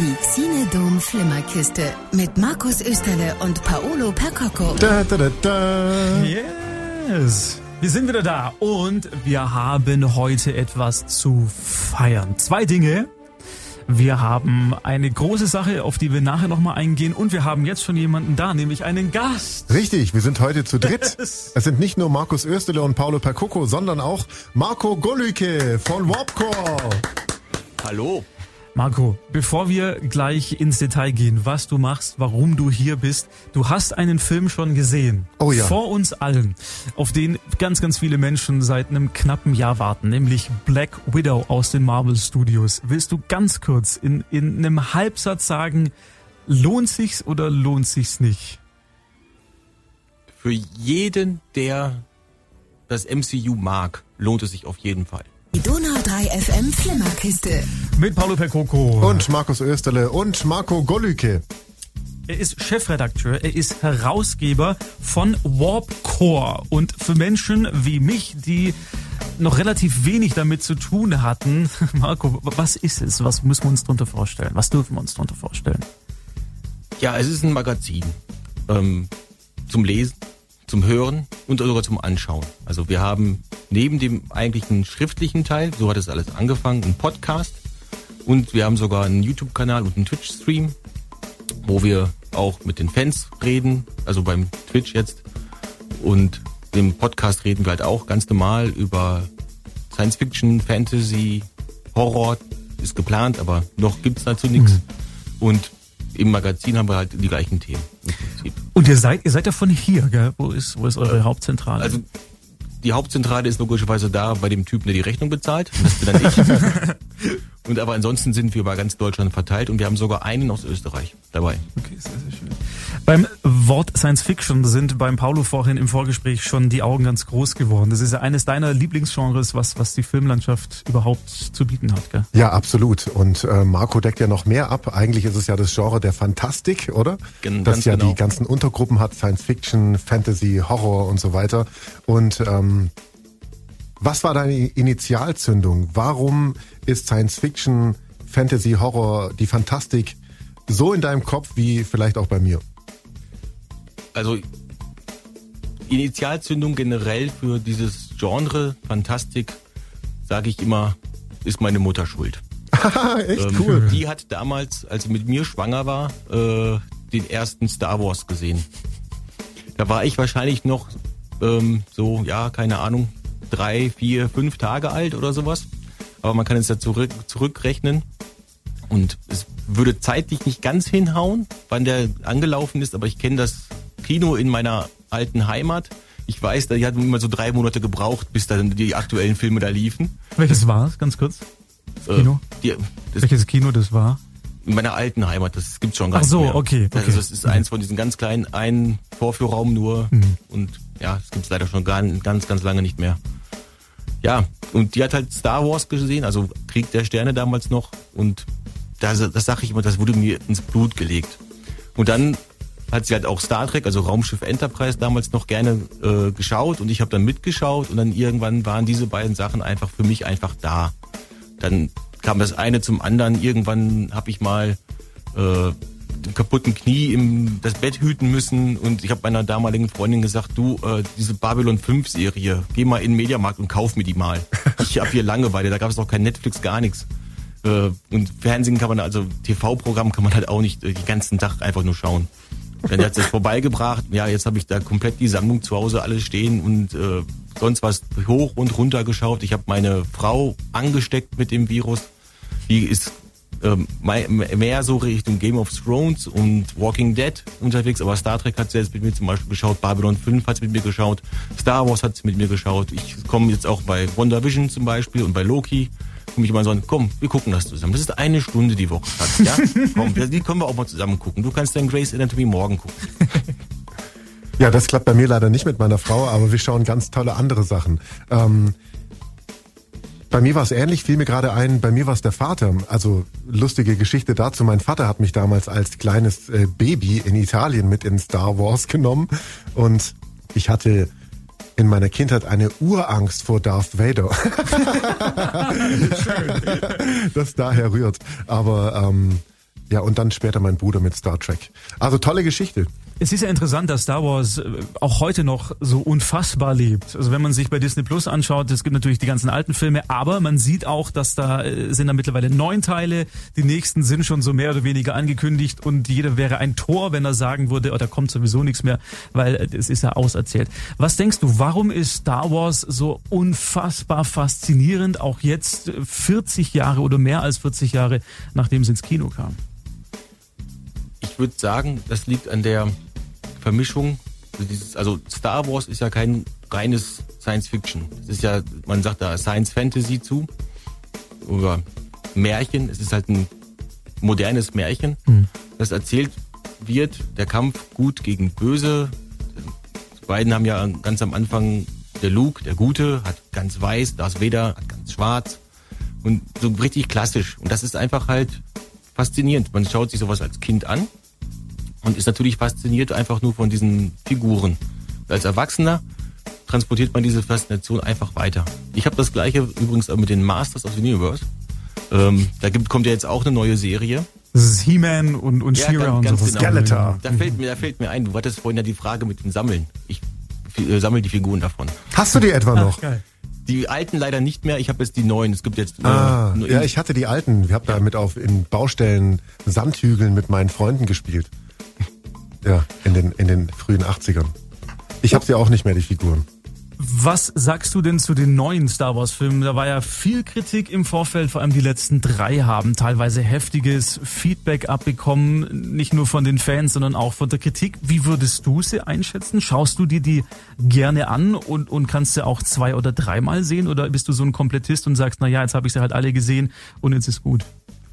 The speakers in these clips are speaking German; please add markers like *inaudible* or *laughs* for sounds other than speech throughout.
Die Xinedom Flimmerkiste mit Markus Österle und Paolo Percocco. Da, da, da, da. Yes. Wir sind wieder da und wir haben heute etwas zu feiern. Zwei Dinge. Wir haben eine große Sache, auf die wir nachher nochmal eingehen und wir haben jetzt schon jemanden da, nämlich einen Gast. Richtig, wir sind heute zu dritt. *laughs* Es sind nicht nur Markus Österle und Paolo Percocco, sondern auch Marco Golüke von Warpcore. Hallo. Marco, bevor wir gleich ins Detail gehen, was du machst, warum du hier bist, du hast einen Film schon gesehen. Oh ja. Vor uns allen, auf den ganz, ganz viele Menschen seit einem knappen Jahr warten, nämlich Black Widow aus den Marvel Studios. Willst du ganz kurz in, in einem Halbsatz sagen, lohnt sich's oder lohnt sich's nicht? Für jeden, der das MCU mag, lohnt es sich auf jeden Fall. Die Donau 3 FM Flimmerkiste. Mit Paulo Percoco. Und Markus Österle und Marco Golüke. Er ist Chefredakteur, er ist Herausgeber von Warpcore. Und für Menschen wie mich, die noch relativ wenig damit zu tun hatten, *laughs* Marco, was ist es? Was müssen wir uns darunter vorstellen? Was dürfen wir uns darunter vorstellen? Ja, es ist ein Magazin ähm, zum Lesen, zum Hören und sogar zum Anschauen. Also wir haben neben dem eigentlichen schriftlichen Teil, so hat es alles angefangen, einen Podcast und wir haben sogar einen YouTube-Kanal und einen Twitch-Stream, wo wir auch mit den Fans reden, also beim Twitch jetzt und im Podcast reden wir halt auch ganz normal über Science Fiction, Fantasy, Horror ist geplant, aber noch gibt's dazu nichts. Mhm. Und im Magazin haben wir halt die gleichen Themen im Prinzip. Und ihr seid, ihr seid ja von hier, gell? Wo ist, wo ist eure Hauptzentrale? Also die Hauptzentrale ist logischerweise da bei dem Typen, der die Rechnung bezahlt. Das bin dann ich. *laughs* und aber ansonsten sind wir bei ganz Deutschland verteilt und wir haben sogar einen aus Österreich dabei. Okay, sehr, sehr schön. Beim Wort Science Fiction sind beim Paulo vorhin im Vorgespräch schon die Augen ganz groß geworden. Das ist ja eines deiner Lieblingsgenres, was, was die Filmlandschaft überhaupt zu bieten hat, gell? Ja, absolut. Und äh, Marco deckt ja noch mehr ab. Eigentlich ist es ja das Genre der Fantastik, oder? Gen- das ganz ja genau. die ganzen Untergruppen hat, Science Fiction, Fantasy, Horror und so weiter. Und ähm, was war deine Initialzündung? Warum ist Science Fiction, Fantasy, Horror, die Fantastik so in deinem Kopf wie vielleicht auch bei mir? Also Initialzündung generell für dieses Genre Fantastik, sage ich immer, ist meine Mutter schuld. *laughs* Echt Ähm, cool. Die hat damals, als sie mit mir schwanger war, äh, den ersten Star Wars gesehen. Da war ich wahrscheinlich noch ähm, so, ja, keine Ahnung, drei, vier, fünf Tage alt oder sowas. Aber man kann es ja zurück, zurückrechnen. Und es würde zeitlich nicht ganz hinhauen, wann der angelaufen ist, aber ich kenne das Kino in meiner alten Heimat. Ich weiß, die hatten immer so drei Monate gebraucht, bis dann die aktuellen Filme da liefen. Welches war es, ganz kurz? Äh, Kino? Die, das Welches Kino das war? in meiner alten Heimat, das gibt's schon gar Ach so, nicht mehr. okay, okay. Also es ist eins von diesen ganz kleinen, ein Vorführraum nur Mhm. und ja, das gibt's leider schon gar, ganz, ganz lange nicht mehr. Ja, und die hat halt Star Wars gesehen, also Krieg der Sterne damals noch und das, das sage ich immer, das wurde mir ins Blut gelegt. Und dann hat sie halt auch Star Trek, also Raumschiff Enterprise damals noch gerne äh, geschaut und ich habe dann mitgeschaut und dann irgendwann waren diese beiden Sachen einfach für mich einfach da. Dann kam das eine zum anderen. Irgendwann habe ich mal äh, dem kaputten Knie im das Bett hüten müssen und ich habe meiner damaligen Freundin gesagt, du, äh, diese Babylon 5 Serie, geh mal in den Mediamarkt und kauf mir die mal. *laughs* Ich habe hier Langeweile, da gab es auch kein Netflix, gar nichts. Äh, und Fernsehen kann man, also TV-Programm kann man halt auch nicht äh, den ganzen Tag einfach nur schauen. Dann hat es *laughs* vorbeigebracht, ja, jetzt habe ich da komplett die Sammlung zu Hause alles stehen und äh, sonst was hoch und runter geschaut. Ich habe meine Frau angesteckt mit dem Virus. Die ist ähm, mehr so Richtung Game of Thrones und Walking Dead unterwegs, aber Star Trek hat sie jetzt mit mir zum Beispiel geschaut, Babylon 5 hat sie mit mir geschaut, Star Wars hat sie mit mir geschaut. Ich komme jetzt auch bei WandaVision zum Beispiel und bei Loki. Komm ich immer so an, komm, wir gucken das zusammen. Das ist eine Stunde die Woche, Schatz, ja? *laughs* komm, die können wir auch mal zusammen gucken. Du kannst dann Grace Anatomy morgen gucken. *laughs* Ja, das klappt bei mir leider nicht mit meiner Frau, aber wir schauen ganz tolle andere Sachen. Ähm, bei mir war es ähnlich, fiel mir gerade ein, bei mir war es der Vater. Also lustige Geschichte dazu. Mein Vater hat mich damals als kleines äh, Baby in Italien mit in Star Wars genommen und ich hatte in meiner Kindheit eine Urangst vor Darth Vader. *laughs* das daher rührt. Aber ähm, Ja, und dann später mein Bruder mit Star Trek. Also tolle Geschichte. Es ist ja interessant, dass Star Wars äh, auch heute noch so unfassbar lebt. Also wenn man sich bei Disney Plus anschaut, es gibt natürlich die ganzen alten Filme, aber man sieht auch, dass da äh, sind da mittlerweile neun Teile. Die nächsten sind schon so mehr oder weniger angekündigt und jeder wäre ein Tor, wenn er sagen würde, oh, da kommt sowieso nichts mehr, weil äh, es ist ja auserzählt. Was denkst du, warum ist Star Wars so unfassbar faszinierend, auch jetzt 40 Jahre oder mehr als 40 Jahre, nachdem es ins Kino kam? Ich würde sagen, das liegt an der Vermischung. Also, dieses, also Star Wars ist ja kein reines Science Fiction. Es ist ja, man sagt da Science Fantasy zu oder Märchen. Es ist halt ein modernes Märchen, mhm. das erzählt wird. Der Kampf gut gegen böse. Die beiden haben ja ganz am Anfang der Luke, der Gute, hat ganz weiß, Darth Vader hat ganz schwarz und so richtig klassisch. Und das ist einfach halt faszinierend. Man schaut sich sowas als Kind an und ist natürlich fasziniert einfach nur von diesen Figuren. Als Erwachsener transportiert man diese Faszination einfach weiter. Ich habe das gleiche übrigens auch mit den Masters of the Universe. Ähm, da gibt, kommt ja jetzt auch eine neue Serie. Das ist He-Man und, und ja, She-Ra und so. Genau. Skeletor. Da fällt, mir, da fällt mir ein, du hattest vorhin ja die Frage mit dem Sammeln. Ich äh, sammle die Figuren davon. Hast du die etwa noch? Ach, geil. Die alten leider nicht mehr. Ich habe jetzt die neuen. Es gibt jetzt. Äh, ah, ja, ich hatte die alten. Ich habe da mit auf in Baustellen Sandhügeln mit meinen Freunden gespielt. Ja, in den, in den frühen 80ern. Ich habe sie auch nicht mehr, die Figuren. Was sagst du denn zu den neuen Star Wars Filmen? Da war ja viel Kritik im Vorfeld, vor allem die letzten drei haben teilweise heftiges Feedback abbekommen, nicht nur von den Fans, sondern auch von der Kritik. Wie würdest du sie einschätzen? Schaust du dir die gerne an und, und kannst sie auch zwei oder dreimal sehen? Oder bist du so ein Komplettist und sagst, na ja, jetzt habe ich sie halt alle gesehen und jetzt ist gut?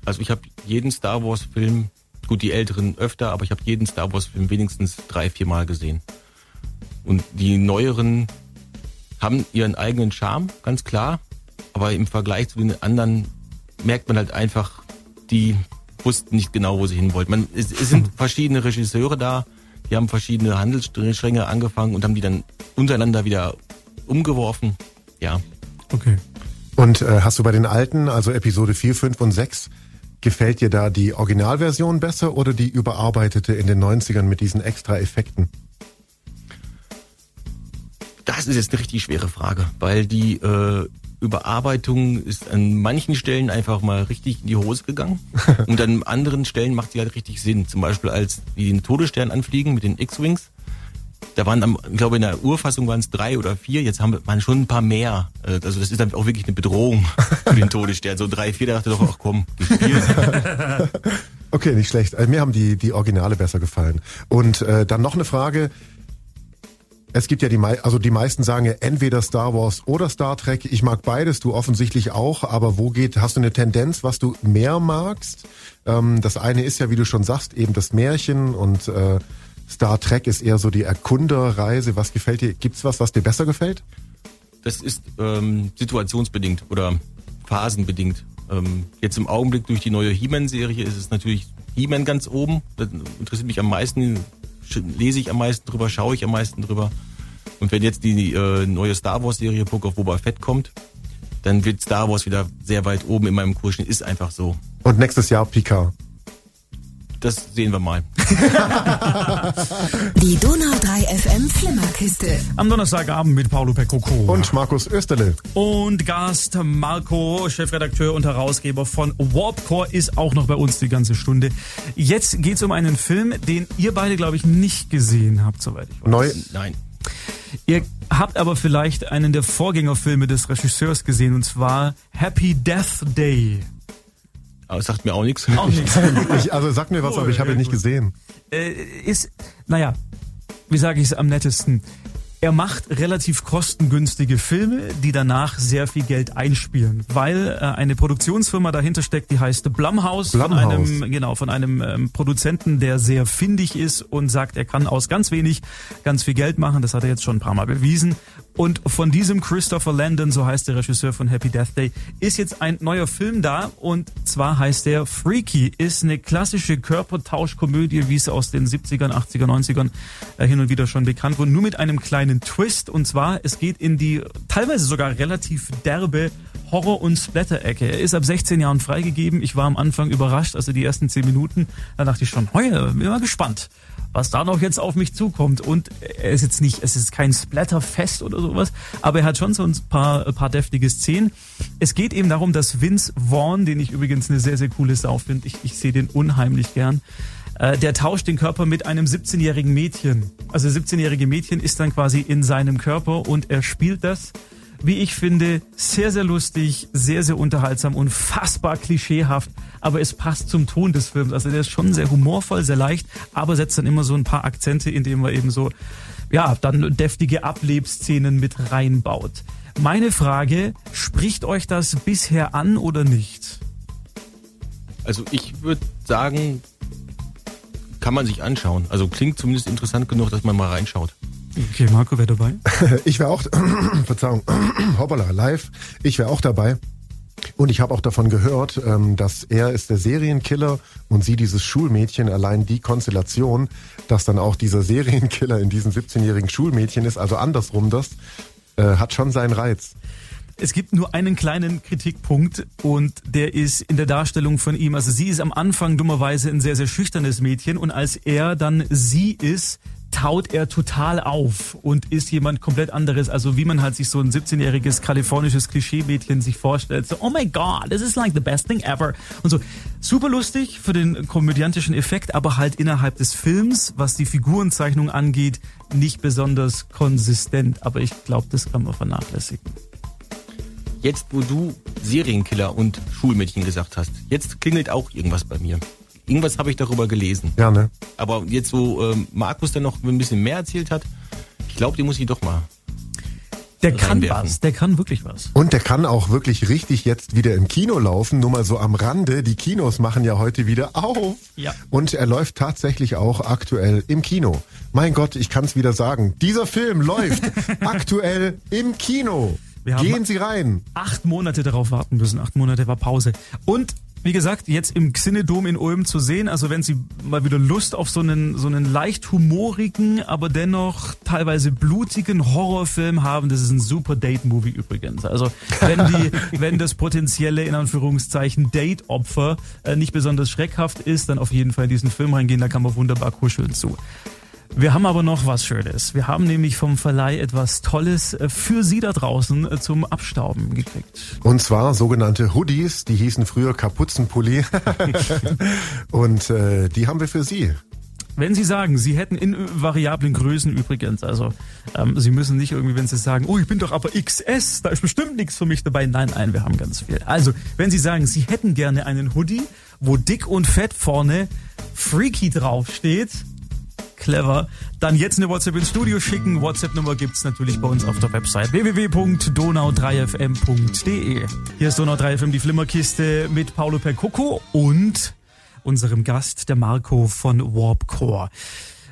Also ich habe jeden Star Wars Film Gut, die älteren öfter, aber ich habe jeden Star Wars-Film wenigstens drei, vier Mal gesehen. Und die neueren haben ihren eigenen Charme, ganz klar. Aber im Vergleich zu den anderen merkt man halt einfach, die wussten nicht genau, wo sie hin wollten. Man, es, es sind *laughs* verschiedene Regisseure da, die haben verschiedene Handelsstränge angefangen und haben die dann untereinander wieder umgeworfen. Ja. Okay. Und äh, hast du bei den alten, also Episode 4, 5 und 6, Gefällt dir da die Originalversion besser oder die überarbeitete in den 90ern mit diesen extra Effekten? Das ist jetzt eine richtig schwere Frage, weil die äh, Überarbeitung ist an manchen Stellen einfach mal richtig in die Hose gegangen *laughs* und an anderen Stellen macht sie halt richtig Sinn. Zum Beispiel als die den Todesstern anfliegen mit den X-Wings da waren, am, ich glaube, in der Urfassung waren es drei oder vier. Jetzt haben wir schon ein paar mehr. Äh, also das ist dann auch wirklich eine Bedrohung für den Todesstern. So drei, vier, da dachte ich doch, ach komm, *laughs* Okay, nicht schlecht. Also mir haben die, die Originale besser gefallen. Und äh, dann noch eine Frage. Es gibt ja die, also die meisten sagen ja entweder Star Wars oder Star Trek. Ich mag beides, du offensichtlich auch. Aber wo geht, hast du eine Tendenz, was du mehr magst? Ähm, das eine ist ja, wie du schon sagst, eben das Märchen und äh, Star Trek ist eher so die Erkunderreise. Was gefällt dir? Gibt's was, was dir besser gefällt? Das ist ähm, situationsbedingt oder phasenbedingt. Ähm, jetzt im Augenblick durch die neue He-Man-Serie ist es natürlich He-Man ganz oben. Das interessiert mich am meisten, lese ich am meisten drüber, schaue ich am meisten drüber. Und wenn jetzt die äh, neue Star Wars-Serie Book of Boba Fett kommt, dann wird Star Wars wieder sehr weit oben in meinem Kurs Ist einfach so. Und nächstes Jahr Picard das sehen wir mal. Die Donau 3 FM Flimmerkiste. Am Donnerstagabend mit Paulo Peccoco. Und Markus Österle. Und Gast Marco, Chefredakteur und Herausgeber von Warpcore, ist auch noch bei uns die ganze Stunde. Jetzt geht es um einen Film, den ihr beide, glaube ich, nicht gesehen habt, soweit ich weiß. Neu? Nein. Ihr habt aber vielleicht einen der Vorgängerfilme des Regisseurs gesehen, und zwar Happy Death Day. Aber sagt mir auch nichts. Auch nichts. *laughs* also sag mir was, oh, aber ich habe ihn nicht gesehen. Äh, ist, naja, wie sage ich es am nettesten? Er macht relativ kostengünstige Filme, die danach sehr viel Geld einspielen, weil äh, eine Produktionsfirma dahinter steckt, die heißt Blumhouse, Blumhouse. von einem genau von einem ähm, Produzenten, der sehr findig ist und sagt, er kann aus ganz wenig ganz viel Geld machen. Das hat er jetzt schon ein paar Mal bewiesen. Und von diesem Christopher Landon, so heißt der Regisseur von Happy Death Day, ist jetzt ein neuer Film da und zwar heißt der Freaky. Ist eine klassische Körpertauschkomödie, wie es aus den 70ern, 80er, 90ern äh, hin und wieder schon bekannt wurde, nur mit einem kleinen Twist. Und zwar, es geht in die teilweise sogar relativ derbe Horror- und Splatter-Ecke. Er ist ab 16 Jahren freigegeben. Ich war am Anfang überrascht, also die ersten 10 Minuten. Da dachte ich schon, heuer, bin mal gespannt, was da noch jetzt auf mich zukommt. Und er ist jetzt nicht, es ist kein Splatterfest oder sowas, aber er hat schon so ein paar, ein paar deftige Szenen. Es geht eben darum, dass Vince Vaughn, den ich übrigens eine sehr, sehr coole Sau finde, ich, ich sehe den unheimlich gern, äh, der tauscht den Körper mit einem 17-jährigen Mädchen. Also 17-jährige Mädchen ist dann quasi in seinem Körper und er spielt das wie ich finde, sehr, sehr lustig, sehr, sehr unterhaltsam, unfassbar klischeehaft, aber es passt zum Ton des Films. Also der ist schon sehr humorvoll, sehr leicht, aber setzt dann immer so ein paar Akzente, indem er eben so, ja, dann deftige Ablebszenen mit reinbaut. Meine Frage, spricht euch das bisher an oder nicht? Also ich würde sagen, kann man sich anschauen. Also klingt zumindest interessant genug, dass man mal reinschaut. Okay, Marco wäre dabei. *laughs* Ich wäre auch, *clears throat* Verzeihung, *clears throat* hoppala, live. Ich wäre auch dabei. Und ich habe auch davon gehört, ähm, dass er ist der Serienkiller und sie dieses Schulmädchen. Allein die Konstellation, dass dann auch dieser Serienkiller in diesem 17-jährigen Schulmädchen ist, also andersrum das, äh, hat schon seinen Reiz. Es gibt nur einen kleinen Kritikpunkt und der ist in der Darstellung von ihm. Also sie ist am Anfang dummerweise ein sehr, sehr schüchternes Mädchen und als er dann sie ist, taut er total auf und ist jemand komplett anderes. Also wie man halt sich so ein 17-jähriges kalifornisches Klischee-Mädchen sich vorstellt. So, oh my God, this is like the best thing ever. Und so, super lustig für den komödiantischen Effekt, aber halt innerhalb des Films, was die Figurenzeichnung angeht, nicht besonders konsistent. Aber ich glaube, das kann man vernachlässigen. Jetzt, wo du Serienkiller und Schulmädchen gesagt hast, jetzt klingelt auch irgendwas bei mir. Irgendwas habe ich darüber gelesen. Ja, ne? Aber jetzt, wo ähm, Markus dann noch ein bisschen mehr erzählt hat, ich glaube, den muss ich doch mal. Der kann was, der kann wirklich was. Und der kann auch wirklich richtig jetzt wieder im Kino laufen. Nur mal so am Rande, die Kinos machen ja heute wieder auf. Ja. Und er läuft tatsächlich auch aktuell im Kino. Mein Gott, ich kann es wieder sagen. Dieser Film läuft *laughs* aktuell im Kino. Gehen Sie rein. Acht Monate darauf warten müssen. Acht Monate war Pause. Und wie gesagt, jetzt im Xinedom in Ulm zu sehen. Also wenn Sie mal wieder Lust auf so einen, so einen leicht humorigen, aber dennoch teilweise blutigen Horrorfilm haben, das ist ein super Date-Movie übrigens. Also wenn die, *laughs* wenn das potenzielle, in Anführungszeichen, Date-Opfer äh, nicht besonders schreckhaft ist, dann auf jeden Fall in diesen Film reingehen, da kann man wunderbar kuscheln zu. Wir haben aber noch was Schönes. Wir haben nämlich vom Verleih etwas Tolles äh, für Sie da draußen äh, zum Abstauben gekriegt. Und zwar sogenannte Hoodies, die hießen früher Kapuzenpulli. *laughs* Und äh, die haben wir für Sie. Wenn Sie sagen, Sie hätten in variablen Größen übrigens, also ähm, Sie müssen nicht irgendwie, wenn Sie sagen, oh, ich bin doch aber XS, da ist bestimmt nichts für mich dabei. Nein, nein, wir haben ganz viel. Also, wenn Sie sagen, Sie hätten gerne einen Hoodie, wo dick und fett vorne Freaky draufsteht, clever. Dann jetzt eine WhatsApp ins Studio schicken. WhatsApp-Nummer gibt's natürlich bei uns auf der Website www.donau3fm.de. Hier ist Donau 3FM die Flimmerkiste mit Paolo Percoco und unserem Gast, der Marco von Warpcore.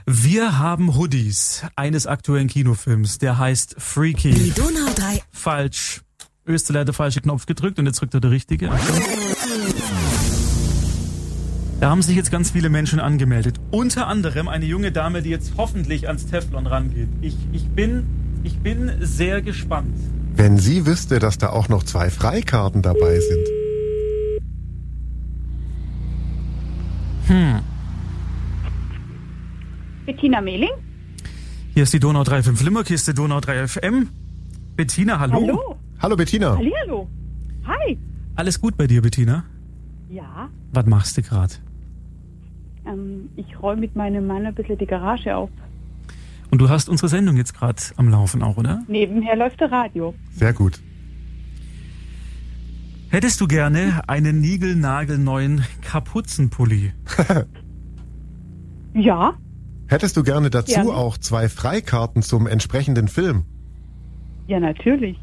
Wir haben Hoodies eines aktuellen Kinofilms, der heißt Freaky. Die Donau 3. Falsch. Österler hat der falsche Knopf gedrückt und jetzt drückt er der richtige. Da haben sich jetzt ganz viele Menschen angemeldet. Unter anderem eine junge Dame, die jetzt hoffentlich ans Teflon rangeht. Ich, ich, bin, ich bin sehr gespannt. Wenn sie wüsste, dass da auch noch zwei Freikarten dabei sind. Hm. Bettina Mehling? Hier ist die Donau 3.5 Flimmerkiste, Donau 3 FM. Bettina, hallo. Hallo. Hallo Bettina. Hallihallo. Hi. Alles gut bei dir, Bettina? Ja, Was machst du gerade? ähm, ich räume mit meinem Mann ein bisschen die Garage auf. Und du hast unsere Sendung jetzt gerade am Laufen auch, oder? Nebenher läuft der Radio. Sehr gut. Hättest du gerne einen niegelnagelneuen Kapuzenpulli? *laughs* Ja, Hättest du gerne dazu Gerne. auch zwei Freikarten zum entsprechenden Film? ja natürlich.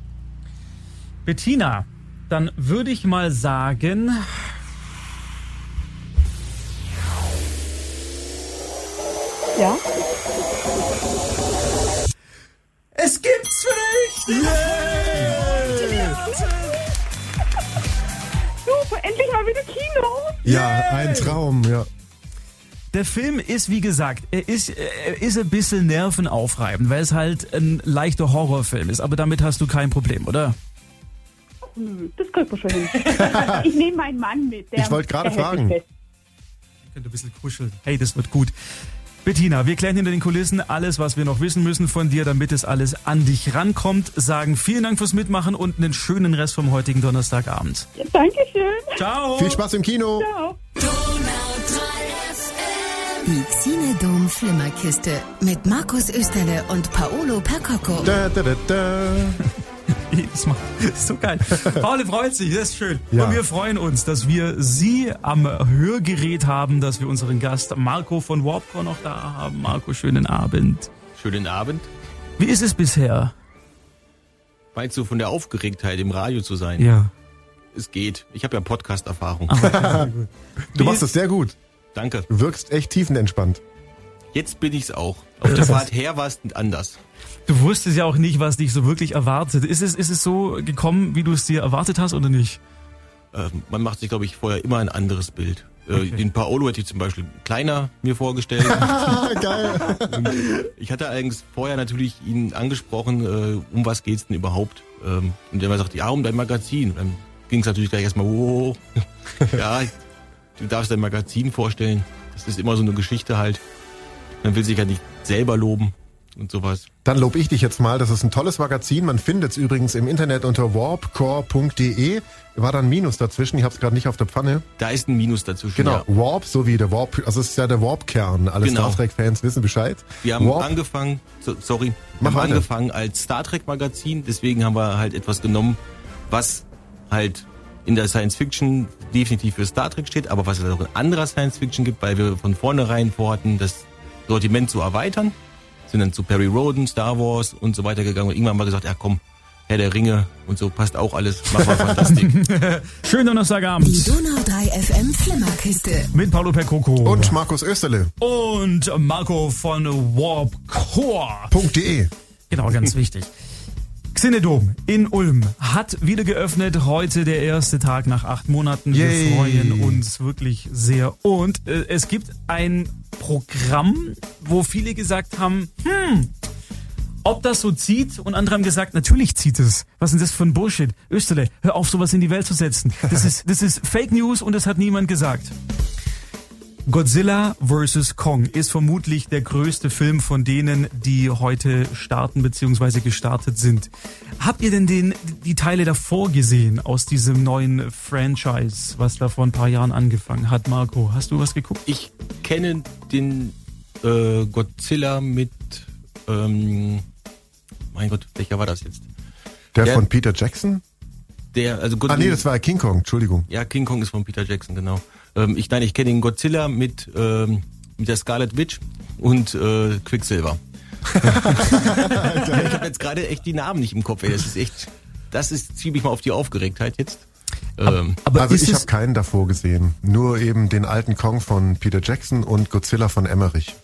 Bettina, dann würde ich mal sagen, Ja. es gibt's für dich! Super, endlich mal wieder Kino. Ja, ein Traum, ja. Der Film ist, wie gesagt, er ist, er ist ein bisschen nervenaufreibend, weil es halt ein leichter Horrorfilm ist. Aber damit hast du kein Problem, oder? nö, das kriegt man schon hin. *laughs* ich nehme meinen Mann mit. Der, Ich wollte gerade fragen. mich fest. Könnt ein bisschen kuscheln. Hey, das wird gut. Bettina, wir klären hinter den Kulissen alles, was wir noch wissen müssen von dir, damit es alles an dich rankommt. Sagen vielen Dank fürs Mitmachen und einen schönen Rest vom heutigen Donnerstagabend. Dankeschön. Ciao. Viel Spaß im Kino. Ciao. Die Xine-Dom Flimmerkiste mit Markus Österle und Paolo Percocco. Da, da, da, da. Jedes Mal. *laughs* So geil. Paul freut sich, das ist schön. Ja. Und wir freuen uns, dass wir Sie am Hörgerät haben, dass wir unseren Gast Marco von Warpcore noch da haben. Marco, schönen Abend. Schönen Abend. Wie ist es bisher? Meinst du von der Aufgeregtheit im Radio zu sein? Ja. Es geht. Ich habe ja Podcast-Erfahrung. *laughs* Du machst es sehr gut. Danke. Du wirkst echt tiefenentspannt. Jetzt bin ich's auch. Auf der Fahrt her war es anders. Du wusstest ja auch nicht, was dich so wirklich erwartet. Ist es, ist es so gekommen, wie du es dir erwartet hast oder nicht? Ähm, man macht sich, glaube ich, vorher immer ein anderes Bild. Äh, Okay. Den Paolo hätte ich zum Beispiel kleiner mir vorgestellt. *laughs* Geil. ich hatte eigentlich vorher natürlich ihn angesprochen, äh, um was geht's denn überhaupt? Ähm, und er sagt, ja, um dein Magazin. Dann ging es natürlich gleich erstmal, oh, *laughs* ja, du darfst dein Magazin vorstellen. Das ist immer so eine Geschichte halt. Man will sich ja nicht selber loben und sowas. Dann lob ich dich jetzt mal. Das ist ein tolles Magazin. Man findet es übrigens im Internet unter warpcore.de. War da ein Minus dazwischen. Ich habe es gerade nicht auf der Pfanne. Da ist ein Minus dazwischen. Genau, Ja. Warp, so wie der Warp. Also es ist ja der Warp-Kern. Alle Genau. Star Trek-Fans wissen Bescheid. Wir haben Warp, angefangen, so, sorry, wir haben weiter. angefangen als Star Trek Magazin, deswegen haben wir halt etwas genommen, was halt in der Science Fiction definitiv für Star Trek steht, aber was es auch in anderer Science Fiction gibt, weil wir von vornherein vorhatten, das Sortiment zu erweitern, sind dann zu Perry Roden, Star Wars und so weiter gegangen und irgendwann haben wir gesagt, ja komm, Herr der Ringe und so passt auch alles, machen wir Fantastik. *laughs* Schönen Donnerstagabend Die Donau 3 FM Flimmerkiste. mit Paulo Percoco und Markus Österle. und Marco von Warpcore. .de. Genau, ganz wichtig. *laughs* Xenedom in Ulm hat wieder geöffnet. Heute der erste Tag nach acht Monaten. Wir Yay. freuen uns wirklich sehr. Und äh, es gibt ein Programm, wo viele gesagt haben, hm, ob das so zieht und andere haben gesagt, natürlich zieht es. Was ist denn das für ein Bullshit? Österle, hör auf, sowas in die Welt zu setzen. Das *laughs* ist, das ist Fake News und das hat niemand gesagt. Godzilla vs. Kong ist vermutlich der größte Film von denen, die heute starten bzw. gestartet sind. Habt ihr denn den, die Teile davor gesehen aus diesem neuen Franchise, was da vor ein paar Jahren angefangen hat? Marco, hast du was geguckt? Ich kenne den äh, Godzilla mit, ähm, mein Gott, welcher war das jetzt? Der Ja. von Peter Jackson? Der, also Ah Godzilla. nee, das war King Kong, Entschuldigung. Ja, King Kong ist von Peter Jackson, genau. Ähm, ich, nein, ich kenne den Godzilla mit, ähm, mit der Scarlet Witch und äh, Quicksilver. ich habe jetzt gerade echt die Namen nicht im Kopf. Ey. Das ist echt, das ist ziemlich mal auf die Aufgeregtheit jetzt. Ähm, Aber also ich habe keinen davor gesehen. Nur eben den alten Kong von Peter Jackson und Godzilla von Emmerich.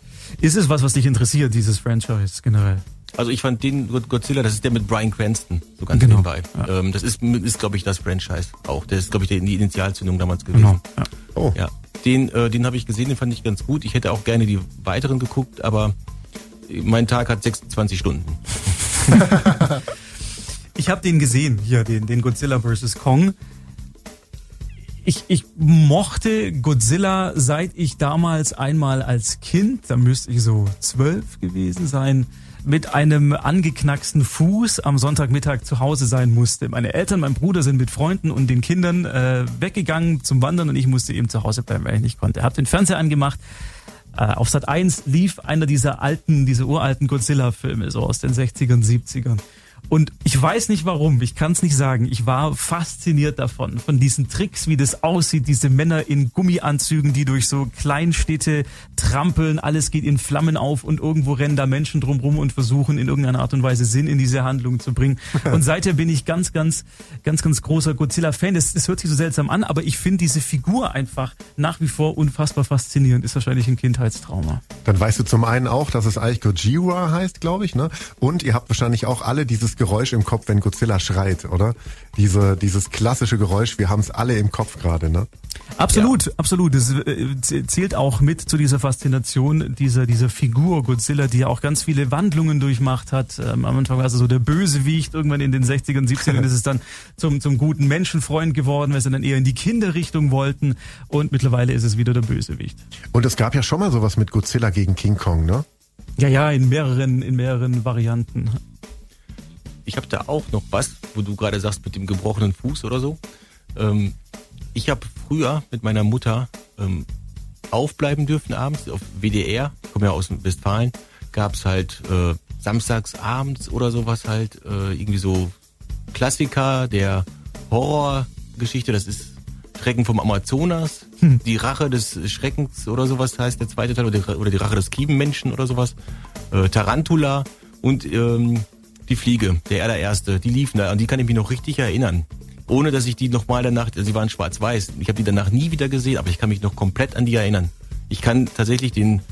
ist es was, was dich interessiert, dieses Franchise generell? also ich fand den God- Godzilla, das ist der mit Brian Cranston, so ganz Genau, nebenbei. ja. Ähm, das ist, ist glaube ich, das Franchise auch. Das ist, glaube ich, die die Initialzündung damals gewesen. Genau. Ja. Oh, Ja, den, äh, den habe ich gesehen, den fand ich ganz gut. Ich hätte auch gerne die weiteren geguckt, aber mein Tag hat 26 Stunden. *laughs* Ich habe den gesehen, hier, den, den Godzilla vs. Kong. Ich, ich mochte Godzilla, seit ich damals einmal als Kind, da müsste ich so zwölf gewesen sein, mit einem angeknacksten Fuß am Sonntagmittag zu Hause sein musste. Meine Eltern, mein Bruder sind mit Freunden und den Kindern äh, weggegangen zum Wandern und ich musste eben zu Hause bleiben, weil ich nicht konnte. Hab den Fernseher angemacht. Äh, auf Sat 1 lief einer dieser alten, diese uralten Godzilla-Filme, so aus den 60ern, 70ern. Und ich weiß nicht warum, ich kann es nicht sagen. Ich war fasziniert davon, von diesen Tricks, wie das aussieht, diese Männer in Gummianzügen, die durch so Kleinstädte trampeln, alles geht in Flammen auf und irgendwo rennen da Menschen drumrum und versuchen in irgendeiner Art und Weise Sinn in diese Handlung zu bringen. *laughs* Und seither bin ich ganz, ganz, ganz, ganz großer Godzilla-Fan. Das, das hört sich so seltsam an, aber ich finde diese Figur einfach nach wie vor unfassbar faszinierend. Ist wahrscheinlich ein Kindheitstrauma. Dann weißt du zum einen auch, dass es eigentlich Gojira heißt, glaube ich, ne? Und ihr habt wahrscheinlich auch alle dieses dieses Geräusch im Kopf, wenn Godzilla schreit, oder? Diese, dieses klassische Geräusch, wir haben es alle im Kopf gerade, ne? Absolut, ja. absolut. Das äh, zählt auch mit zu dieser Faszination dieser, dieser Figur Godzilla, die ja auch ganz viele Wandlungen durchmacht hat. Ähm, am Anfang war es so der Bösewicht, irgendwann in den 60ern, 70ern ist es dann zum, zum guten Menschenfreund geworden, weil sie dann eher in die Kinderrichtung wollten und mittlerweile ist es wieder der Bösewicht. Und es gab ja schon mal sowas mit Godzilla gegen King Kong, ne? Ja, ja, in mehreren, in mehreren Varianten. Ich habe da auch noch was, wo du gerade sagst mit dem gebrochenen Fuß oder so. Ähm, ich habe früher mit meiner Mutter ähm, aufbleiben dürfen abends auf WDR, ich komme ja aus Westfalen, gab es halt äh, samstags abends oder sowas halt äh, irgendwie so Klassiker der Horrorgeschichte, das ist Schrecken vom Amazonas, hm. die Rache des Schreckens oder sowas heißt der zweite Teil oder die, oder die Rache des Kiebenmenschen oder sowas, äh, Tarantula und ähm, die Fliege, der allererste, die liefen da und die kann ich mich noch richtig erinnern ohne dass ich die nochmal danach, sie waren schwarz-weiß, ich habe die danach nie wieder gesehen, aber ich kann mich noch komplett an die erinnern. Ich kann tatsächlich den,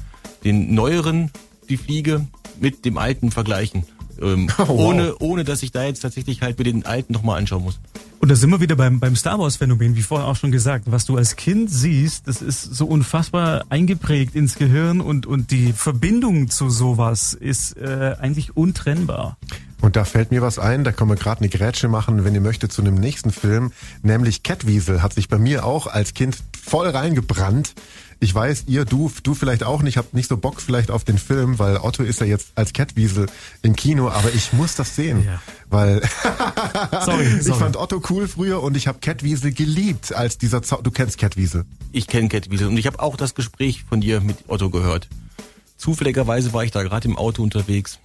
den neueren, die Fliege, mit dem alten vergleichen. Ähm, *laughs* oh, wow. ohne, ohne dass ich da jetzt tatsächlich halt mir den alten nochmal anschauen muss. Und da sind wir wieder beim, beim Star Wars Phänomen, wie vorher auch schon gesagt. Was du als Kind siehst, das ist so unfassbar eingeprägt ins Gehirn und, und die Verbindung zu sowas ist äh, eigentlich untrennbar. Und da fällt mir was ein, da können wir gerade eine Grätsche machen, wenn ihr möchtet, zu einem nächsten Film, nämlich Catwiesel hat sich bei mir auch als Kind voll reingebrannt. Ich weiß, ihr, du, du vielleicht auch nicht, habt nicht so Bock vielleicht auf den Film, weil Otto ist ja jetzt als Catwiesel im Kino, aber ich muss das sehen, ja. weil sorry, *laughs* sorry. ich fand Otto cool früher und ich habe Catwiesel geliebt als dieser Zau Du kennst Catwiesel? Ich kenne Catwiesel und ich habe auch das Gespräch von dir mit Otto gehört. Zufälligerweise war ich da gerade im Auto unterwegs.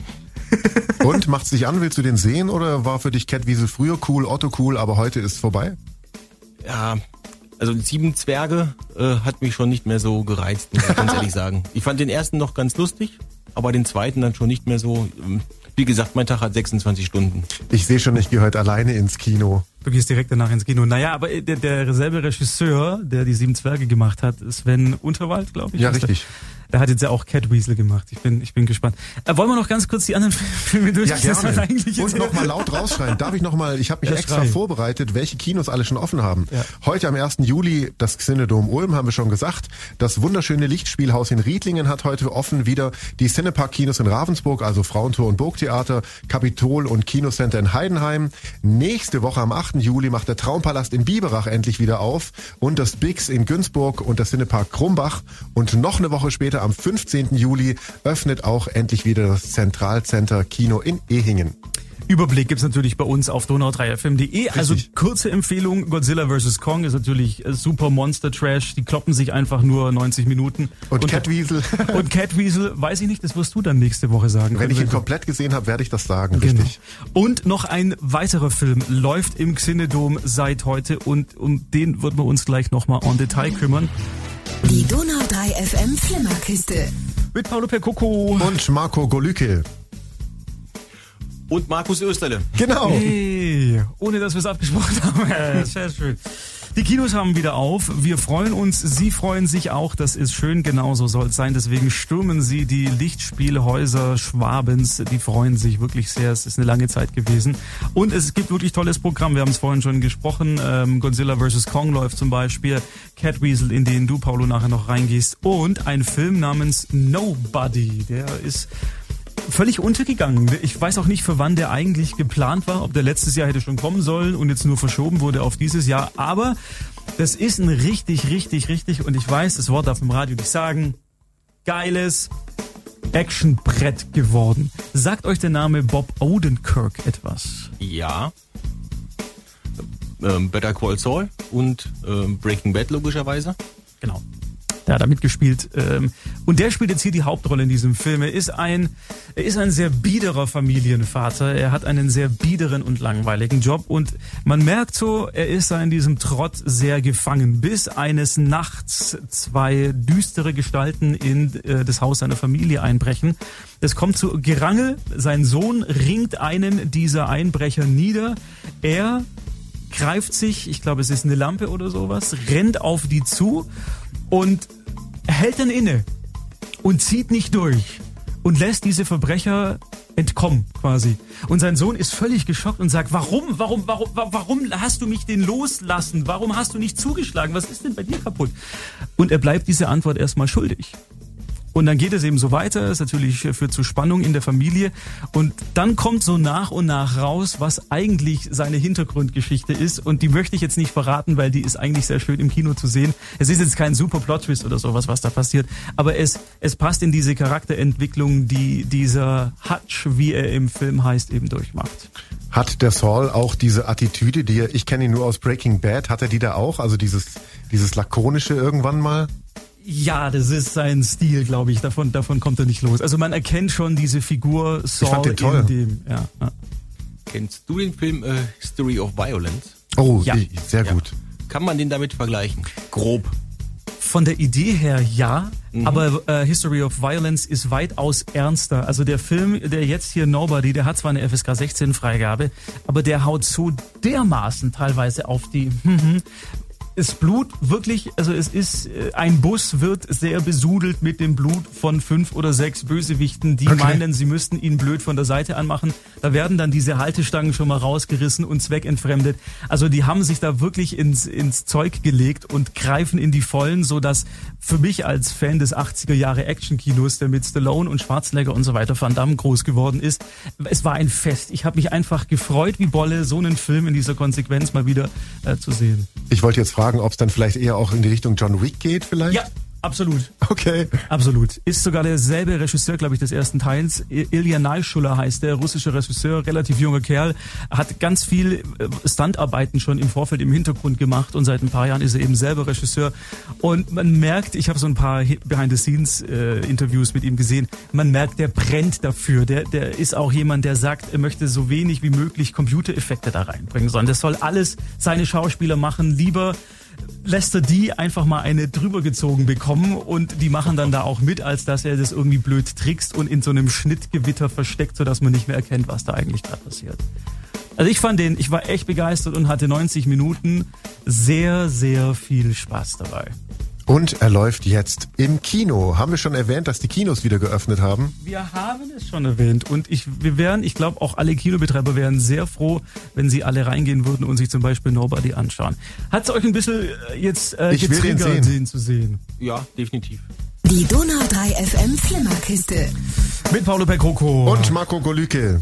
*laughs* Und macht's dich an, willst du den sehen oder war für dich Catwiesel früher cool, Otto cool, aber heute ist vorbei? Ja, also die Sieben Zwerge äh, hat mich schon nicht mehr so gereizt, muss ich ganz ehrlich *laughs* sagen. Ich fand den ersten noch ganz lustig, aber den zweiten dann schon nicht mehr so. Ähm, wie gesagt, mein Tag hat 26 Stunden. Ich sehe schon, ich gehe heute alleine ins Kino. Du gehst direkt danach ins Kino. Naja, aber der, der selbe Regisseur, der die Sieben Zwerge gemacht hat, Sven Unterwald, glaube ich. Ja, richtig. Der. Der hat jetzt ja auch Catweasel gemacht. Ich bin, ich bin gespannt. Äh, wollen wir noch ganz kurz die anderen *laughs* Filme durchgehen? Ja, gerne. Eigentlich Und nochmal laut rausschreien. Darf ich nochmal, ich habe mich ja, extra schreien. vorbereitet, welche Kinos alle schon offen haben. Ja. Heute am 1. Juli das Xinedom Ulm, haben wir schon gesagt. Das wunderschöne Lichtspielhaus in Riedlingen hat heute offen wieder die Cinepark Kinos in Ravensburg, also Frauentor und Burgtheater, Kapitol und Kinocenter in Heidenheim. Nächste Woche am 8. Juli macht der Traumpalast in Biberach endlich wieder auf und das Bix in Günzburg und das Cinepark Krumbach und noch eine Woche später am 15. Juli öffnet auch endlich wieder das Zentralcenter Kino in Ehingen. Überblick gibt's natürlich bei uns auf donau3fm.de. Also kurze Empfehlung, Godzilla vs. Kong ist natürlich super Monster Trash. Die kloppen sich einfach nur 90 Minuten. Und, und Catweasel. *laughs* Und Catweasel, weiß ich nicht, das wirst du dann nächste Woche sagen. Wenn ich ihn komplett gesehen habe, werde ich das sagen, genau. richtig. Und noch ein weiterer Film läuft im Xinedom seit heute und um den wird wir uns gleich nochmal en Detail kümmern. Die Donau 3 FM Flimmerkiste. Mit Paolo Percoco. Und Marco Golücke. Und Markus Österle. Genau. Hey, ohne dass wir es abgesprochen haben. *laughs* Sehr schön. Die Kinos haben wieder auf. Wir freuen uns. Sie freuen sich auch. Das ist schön. Genauso soll es sein. Deswegen stürmen Sie die Lichtspielhäuser Schwabens. Die freuen sich wirklich sehr. Es ist eine lange Zeit gewesen. Und es gibt wirklich tolles Programm. Wir haben es vorhin schon gesprochen. Ähm, Godzilla vs. Kong läuft zum Beispiel. Catweasel, in den du, Paulo, nachher noch reingehst. Und ein Film namens Nobody. Der ist völlig untergegangen. Ich weiß auch nicht, für wann der eigentlich geplant war, ob der letztes Jahr hätte schon kommen sollen und jetzt nur verschoben wurde auf dieses Jahr. Aber das ist ein richtig, richtig, richtig, und ich weiß, das Wort darf dem Radio nicht sagen, geiles Actionbrett geworden. Sagt euch der Name Bob Odenkirk etwas? Ja. Ähm, Better Call Saul und ähm, Breaking Bad logischerweise. Genau. Der hat da mitgespielt. Ähm, und der spielt jetzt hier die Hauptrolle in diesem Film. Er ist ein, er ist ein sehr biederer Familienvater. Er hat einen sehr biederen und langweiligen Job. Und man merkt so, er ist da in diesem Trott sehr gefangen. Bis eines Nachts zwei düstere Gestalten in äh, das Haus seiner Familie einbrechen. Es kommt zu Gerangel. Sein Sohn ringt einen dieser Einbrecher nieder. Er greift sich, ich glaube, es ist eine Lampe oder sowas, rennt auf die zu und hält dann inne und zieht nicht durch und lässt diese Verbrecher entkommen quasi. Und sein Sohn ist völlig geschockt und sagt, warum, warum, warum, warum hast du mich den loslassen? Warum hast du nicht zugeschlagen? Was ist denn bei dir kaputt? Und er bleibt diese Antwort erstmal schuldig. Und dann geht es eben so weiter, ist natürlich führt zu Spannung in der Familie. Und dann kommt so nach und nach raus, was eigentlich seine Hintergrundgeschichte ist. Und die möchte ich jetzt nicht verraten, weil die ist eigentlich sehr schön im Kino zu sehen. Es ist jetzt kein super Plot-Twist oder sowas, was da passiert. Aber es, es passt in diese Charakterentwicklung, die dieser Hutch, wie er im Film heißt, eben durchmacht. Hat der Saul auch diese Attitüde, die er, ich kenne ihn nur aus Breaking Bad, hat er die da auch? Also dieses, dieses lakonische irgendwann mal? Ja, das ist sein Stil, glaube ich. Davon, davon kommt er nicht los. Also man erkennt schon diese Figur Saul ich fand den toll. in dem. Ja, ja. Kennst du den Film äh, History of Violence? Oh, Ja. sehr Ja. gut. Kann man den damit vergleichen? Grob. Von der Idee her ja, aber äh, History of Violence ist weitaus ernster. Also der Film, der jetzt hier Nobody, der hat zwar eine FSK 16 Freigabe, aber der haut so dermaßen teilweise auf die *laughs* das Blut wirklich, also es ist, äh, ein Bus wird sehr besudelt mit dem Blut von fünf oder sechs Bösewichten, die Okay. meinen, sie müssten ihn blöd von der Seite anmachen. Da werden dann diese Haltestangen schon mal rausgerissen und zweckentfremdet. Also die haben sich da wirklich ins, ins Zeug gelegt und greifen in die Vollen, so dass für mich als Fan des 80er Jahre Actionkinos, der mit Stallone und Schwarzenegger und so weiter Van Damme groß geworden ist, es war ein Fest. Ich habe mich einfach gefreut wie Bolle, so einen Film in dieser Konsequenz mal wieder äh, zu sehen. Ich wollte jetzt fragen, ob es dann vielleicht eher auch in die Richtung John Wick geht vielleicht? Ja, absolut. Okay. Absolut. Ist sogar derselbe Regisseur, glaube ich, des ersten Teils. Ilya Naishuller heißt der, russischer Regisseur, relativ junger Kerl, hat ganz viel äh, Standarbeiten schon im Vorfeld im Hintergrund gemacht und seit ein paar Jahren ist er eben selber Regisseur. Und man merkt, ich habe so ein paar Behind-the-Scenes-Interviews mit ihm gesehen, man merkt, der brennt dafür. Der, der ist auch jemand, der sagt, er möchte so wenig wie möglich Computereffekte da reinbringen, sondern das soll alles seine Schauspieler machen, lieber lässt er die einfach mal eine drüber gezogen bekommen und die machen dann da auch mit, als dass er das irgendwie blöd trickst und in so einem Schnittgewitter versteckt, sodass man nicht mehr erkennt, was da eigentlich gerade passiert. Also ich fand den, ich war echt begeistert und hatte 90 Minuten sehr, sehr viel Spaß dabei. Und er läuft jetzt im Kino. Haben wir schon erwähnt, dass die Kinos wieder geöffnet haben? Wir haben es schon erwähnt und ich, wir wären, ich glaube auch alle Kinobetreiber wären sehr froh, wenn sie alle reingehen würden und sich zum Beispiel Nobody anschauen. Hat es euch ein bisschen äh, jetzt äh, Ich will den getriggert, sehen. den zu sehen? Ja, definitiv. Die Donau 3 FM Flimmerkiste. Mit Paolo Percoco. Und Marco Golüke.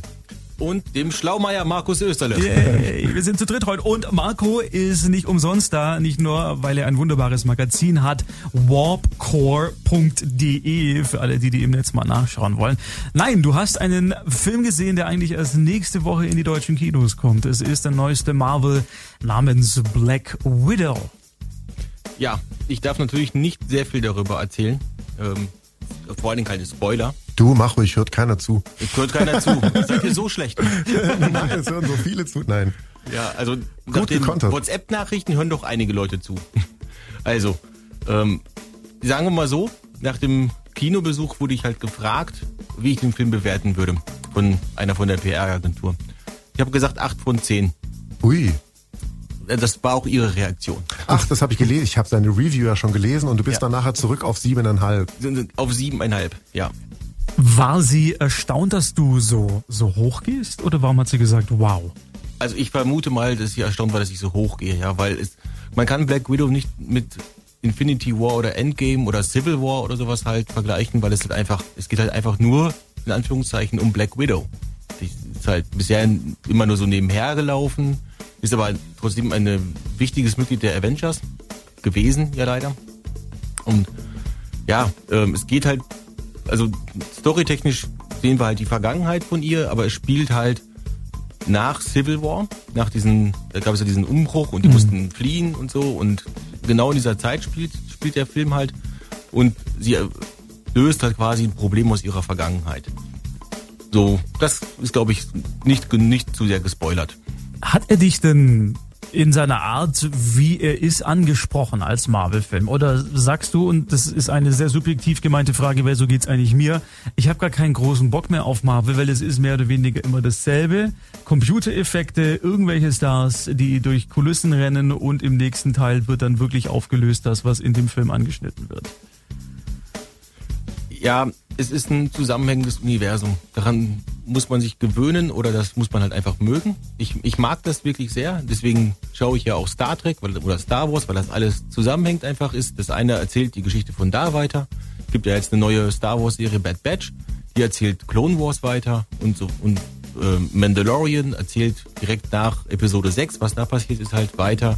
Und dem Schlaumeier Markus Österle. Yay, *laughs* wir sind zu dritt heute und Marco ist nicht umsonst da, nicht nur, weil er ein wunderbares Magazin hat, warpcore.de, für alle, die die im Netz mal nachschauen wollen. Nein, du hast einen Film gesehen, der eigentlich erst nächste Woche in die deutschen Kinos kommt. Es ist der neueste Marvel namens Black Widow. Ja, ich darf natürlich nicht sehr viel darüber erzählen. Ähm, vor allen Dingen keine Spoiler. Du, mach ruhig, hört keiner zu. Hört keiner zu. *laughs* Seid ihr so schlecht? Nein, es hören so viele zu. Nein. Ja, also gekontert. WhatsApp-Nachrichten hören doch einige Leute zu. Also, ähm, sagen wir mal so, nach dem Kinobesuch wurde ich halt gefragt, wie ich den Film bewerten würde von einer von der PR-Agentur. Ich habe gesagt 8 von 10. Ui. Das war auch ihre Reaktion. Ach, das habe ich gelesen. Ich habe seine Review ja schon gelesen und du bist Ja. dann nachher zurück auf siebeneinhalb. Auf siebeneinhalb, ja. War sie erstaunt, dass du so, so hoch gehst oder warum hat sie gesagt, wow? Also ich vermute mal, dass sie erstaunt war, dass ich so hoch gehe, ja, weil es, man kann Black Widow nicht mit Infinity War oder Endgame oder Civil War oder sowas halt vergleichen, weil es halt einfach, es geht halt einfach nur, in Anführungszeichen, um Black Widow. Ist halt bisher immer nur so nebenher gelaufen, ist aber trotzdem ein wichtiges Mitglied der Avengers gewesen, ja leider. Und ja, ähm, es geht halt, also storytechnisch sehen wir halt die Vergangenheit von ihr, aber es spielt halt nach Civil War, nach diesen, da gab es ja diesen Umbruch und die mussten fliehen und so und genau in dieser Zeit spielt, spielt der Film halt und sie äh, löst halt quasi ein Problem aus ihrer Vergangenheit. So, das ist glaube ich nicht, nicht zu sehr gespoilert. Hat er dich denn in seiner Art, wie er ist, angesprochen als Marvel-Film? Oder sagst du, und das ist eine sehr subjektiv gemeinte Frage, weil so geht's eigentlich mir, ich habe gar keinen großen Bock mehr auf Marvel, weil es ist mehr oder weniger immer dasselbe. Computereffekte, irgendwelche Stars, die durch Kulissen rennen und im nächsten Teil wird dann wirklich aufgelöst, das, was in dem Film angeschnitten wird. Ja, es ist ein zusammenhängendes Universum. Daran muss man sich gewöhnen oder das muss man halt einfach mögen. Ich, ich mag das wirklich sehr, deswegen schaue ich ja auch Star Trek weil, oder Star Wars, weil das alles zusammenhängt einfach ist. Das eine erzählt die Geschichte von da weiter. Es gibt ja jetzt eine neue Star Wars Serie Bad Batch, die erzählt Clone Wars weiter und so und äh, Mandalorian erzählt direkt nach Episode 6, was da passiert ist, halt weiter.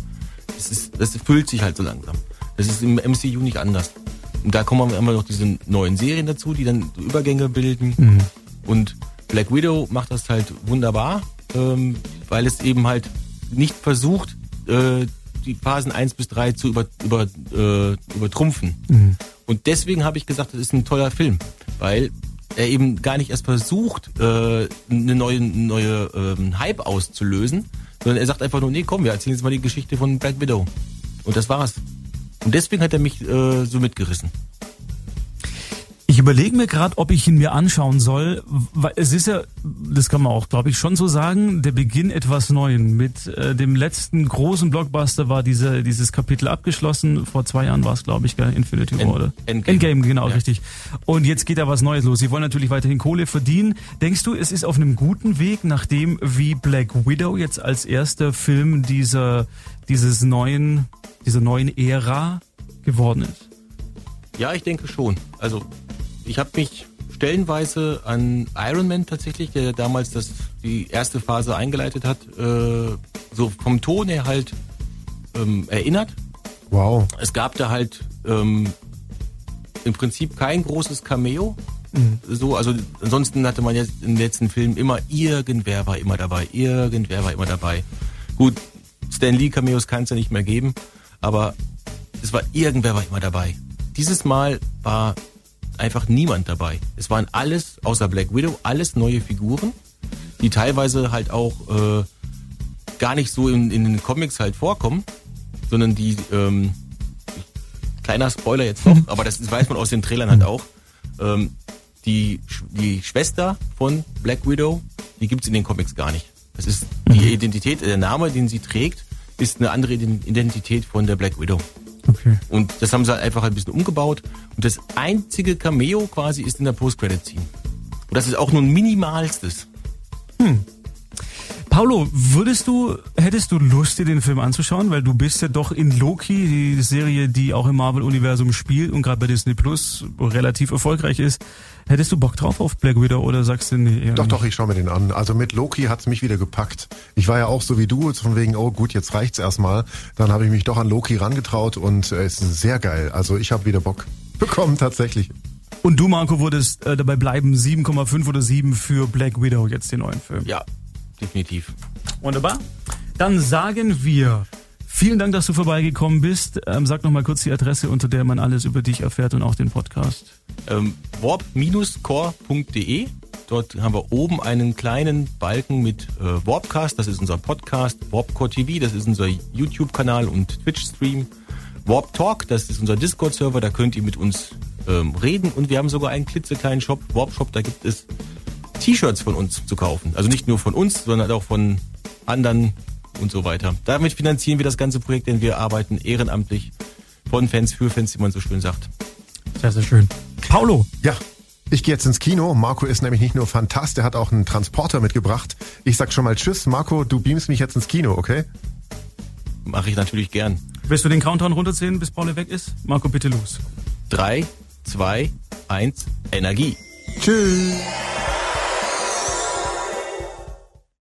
Das, ist, das füllt sich halt so langsam. Das ist im MCU nicht anders. Und da kommen immer noch diese neuen Serien dazu, die dann Übergänge bilden. Mhm. Und Black Widow macht das halt wunderbar, ähm, weil es eben halt nicht versucht, äh, die Phasen 1 bis 3 zu über, über, äh, übertrumpfen. Mhm. Und deswegen habe ich gesagt, das ist ein toller Film, weil er eben gar nicht erst versucht, äh, eine neue, neue ähm, Hype auszulösen, sondern er sagt einfach nur, nee, komm, wir erzählen jetzt mal die Geschichte von Black Widow. Und das war's. Und deswegen hat er mich äh, so mitgerissen. Ich überlege mir gerade, ob ich ihn mir anschauen soll, weil es ist ja, das kann man auch, glaube ich, schon so sagen, der Beginn etwas Neuen. Mit äh, dem letzten großen Blockbuster war diese, dieses Kapitel abgeschlossen. Vor zwei Jahren war es, glaube ich, Infinity War, oder? Endgame. Endgame, genau, ja. richtig. Und jetzt geht da was Neues los. Sie wollen natürlich weiterhin Kohle verdienen. Denkst du, es ist auf einem guten Weg, nachdem wie Black Widow jetzt als erster Film dieser, dieses neuen, dieser neuen Ära geworden ist? Ja, ich denke schon. Also ich habe mich stellenweise an Iron Man tatsächlich, der damals das, die erste Phase eingeleitet hat, äh, so vom Ton her halt ähm, erinnert. Wow. Es gab da halt ähm, im Prinzip kein großes Cameo. Mhm. So, also ansonsten hatte man jetzt in den letzten Filmen immer irgendwer war immer dabei, irgendwer war immer dabei. Gut, Stan Lee Cameos kann es ja nicht mehr geben, aber es war irgendwer war immer dabei. Dieses Mal war einfach niemand dabei. Es waren alles, außer Black Widow, alles neue Figuren, die teilweise halt auch äh, gar nicht so in, in den Comics halt vorkommen, sondern die, ähm, kleiner Spoiler jetzt noch, *laughs* aber das weiß man aus den Trailern halt auch, ähm, die, die Schwester von Black Widow, die gibt's in den Comics gar nicht. Das ist die mhm. Identität, der Name, den sie trägt, ist eine andere Identität von der Black Widow. Okay. Und das haben sie halt einfach ein bisschen umgebaut. Und das einzige Cameo quasi ist in der Post-Credit-Scene. Und das ist auch nur ein minimalstes. Hm. Paulo, würdest du, hättest du Lust, dir den Film anzuschauen? Weil du bist ja doch in Loki, die Serie, die auch im Marvel-Universum spielt und gerade bei Disney Plus relativ erfolgreich ist. Hättest du Bock drauf auf Black Widow oder sagst du nee? Doch, nicht? doch, ich schaue mir den an. Also mit Loki hat's mich wieder gepackt. Ich war ja auch so wie du, von wegen, oh gut, jetzt reicht's erstmal. Dann habe ich mich doch an Loki rangetraut und äh, ist sehr geil. Also ich habe wieder Bock *laughs* bekommen, tatsächlich. Und du, Marco, würdest äh, dabei bleiben, 7,5 oder 7 für Black Widow, jetzt den neuen Film? Ja, definitiv. Wunderbar. Dann sagen wir vielen Dank, dass du vorbeigekommen bist. Ähm, sag noch mal kurz die Adresse, unter der man alles über dich erfährt und auch den Podcast. Ähm, warp-core.de Dort haben wir oben einen kleinen Balken mit äh, Warpcast, das ist unser Podcast. Warpcore TV, das ist unser YouTube-Kanal und Twitch-Stream. Warp Talk, das ist unser Discord-Server, da könnt ihr mit uns ähm, reden. Und wir haben sogar einen klitzekleinen Shop, Warp Shop, da gibt es T-Shirts von uns zu kaufen. Also nicht nur von uns, sondern auch von anderen und so weiter. Damit finanzieren wir das ganze Projekt, denn wir arbeiten ehrenamtlich von Fans für Fans, wie man so schön sagt. Sehr, sehr schön. Paulo. Ja. Ich gehe jetzt ins Kino. Marco ist nämlich nicht nur fantast, er hat auch einen Transporter mitgebracht. Ich sag schon mal Tschüss, Marco, du beamst mich jetzt ins Kino, okay? Mache ich natürlich gern. Willst du den Countdown runterzählen, bis Paul weg ist? Marco, bitte los. Drei, zwei, eins, Energie. Tschüss.